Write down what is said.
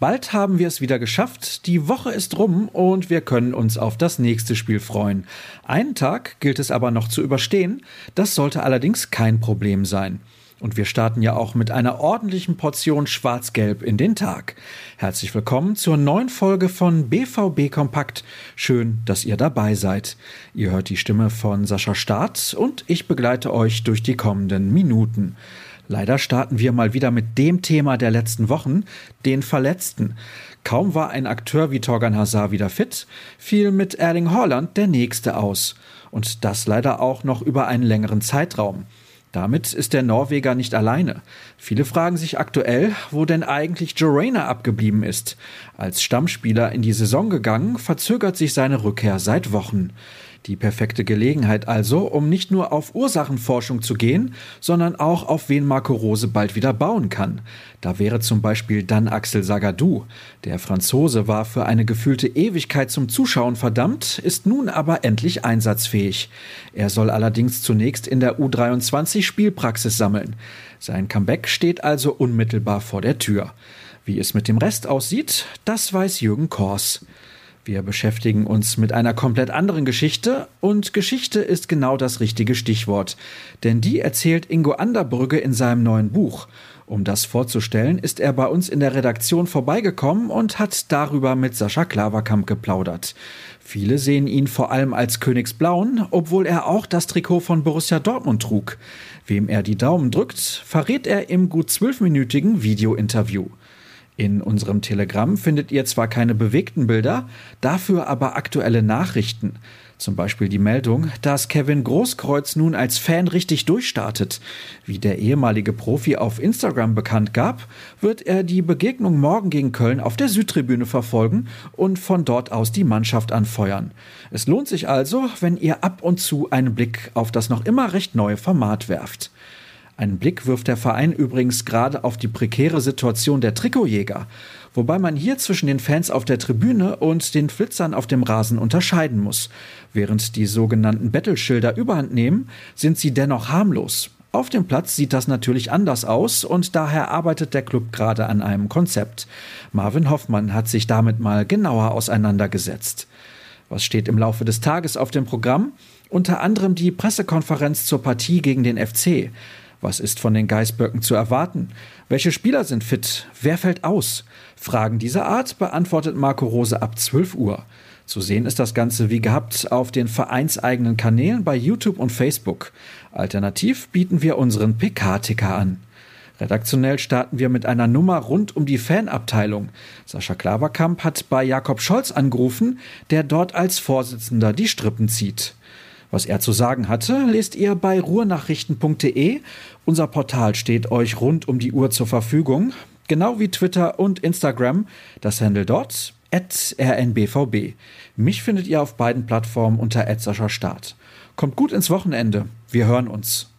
Bald haben wir es wieder geschafft, die Woche ist rum und wir können uns auf das nächste Spiel freuen. Einen Tag gilt es aber noch zu überstehen, das sollte allerdings kein Problem sein. Und wir starten ja auch mit einer ordentlichen Portion Schwarz-Gelb in den Tag. Herzlich willkommen zur neuen Folge von BVB Kompakt. Schön, dass ihr dabei seid. Ihr hört die Stimme von Sascha Staat und ich begleite euch durch die kommenden Minuten. Leider starten wir mal wieder mit dem Thema der letzten Wochen, den Verletzten. Kaum war ein Akteur wie Torgan Hazard wieder fit, fiel mit Erling Haaland der nächste aus. Und das leider auch noch über einen längeren Zeitraum. Damit ist der Norweger nicht alleine. Viele fragen sich aktuell, wo denn eigentlich Joe Rayner abgeblieben ist. Als Stammspieler in die Saison gegangen, verzögert sich seine Rückkehr seit Wochen. Die perfekte Gelegenheit also, um nicht nur auf Ursachenforschung zu gehen, sondern auch auf wen Marco Rose bald wieder bauen kann. Da wäre zum Beispiel dann Axel Sagadou. Der Franzose war für eine gefühlte Ewigkeit zum Zuschauen verdammt, ist nun aber endlich einsatzfähig. Er soll allerdings zunächst in der U23 Spielpraxis sammeln. Sein Comeback steht also unmittelbar vor der Tür. Wie es mit dem Rest aussieht, das weiß Jürgen Kors. Wir beschäftigen uns mit einer komplett anderen Geschichte und Geschichte ist genau das richtige Stichwort, denn die erzählt Ingo Anderbrügge in seinem neuen Buch. Um das vorzustellen, ist er bei uns in der Redaktion vorbeigekommen und hat darüber mit Sascha Klaverkamp geplaudert. Viele sehen ihn vor allem als Königsblauen, obwohl er auch das Trikot von Borussia Dortmund trug. Wem er die Daumen drückt, verrät er im gut zwölfminütigen Videointerview. In unserem Telegramm findet ihr zwar keine bewegten Bilder, dafür aber aktuelle Nachrichten. Zum Beispiel die Meldung, dass Kevin Großkreuz nun als Fan richtig durchstartet. Wie der ehemalige Profi auf Instagram bekannt gab, wird er die Begegnung morgen gegen Köln auf der Südtribüne verfolgen und von dort aus die Mannschaft anfeuern. Es lohnt sich also, wenn ihr ab und zu einen Blick auf das noch immer recht neue Format werft. Einen Blick wirft der Verein übrigens gerade auf die prekäre Situation der Trikotjäger, wobei man hier zwischen den Fans auf der Tribüne und den Flitzern auf dem Rasen unterscheiden muss. Während die sogenannten Battleschilder überhand nehmen, sind sie dennoch harmlos. Auf dem Platz sieht das natürlich anders aus und daher arbeitet der Club gerade an einem Konzept. Marvin Hoffmann hat sich damit mal genauer auseinandergesetzt. Was steht im Laufe des Tages auf dem Programm? Unter anderem die Pressekonferenz zur Partie gegen den FC. Was ist von den Geißböcken zu erwarten? Welche Spieler sind fit? Wer fällt aus? Fragen dieser Art beantwortet Marco Rose ab 12 Uhr. Zu sehen ist das Ganze wie gehabt auf den vereinseigenen Kanälen bei YouTube und Facebook. Alternativ bieten wir unseren PK-Ticker an. Redaktionell starten wir mit einer Nummer rund um die Fanabteilung. Sascha Klaverkamp hat bei Jakob Scholz angerufen, der dort als Vorsitzender die Strippen zieht. Was er zu sagen hatte, lest ihr bei ruhrnachrichten.de. Unser Portal steht euch rund um die Uhr zur Verfügung, genau wie Twitter und Instagram. Das Handle dort rnbvb. Mich findet ihr auf beiden Plattformen unter Start. Kommt gut ins Wochenende. Wir hören uns.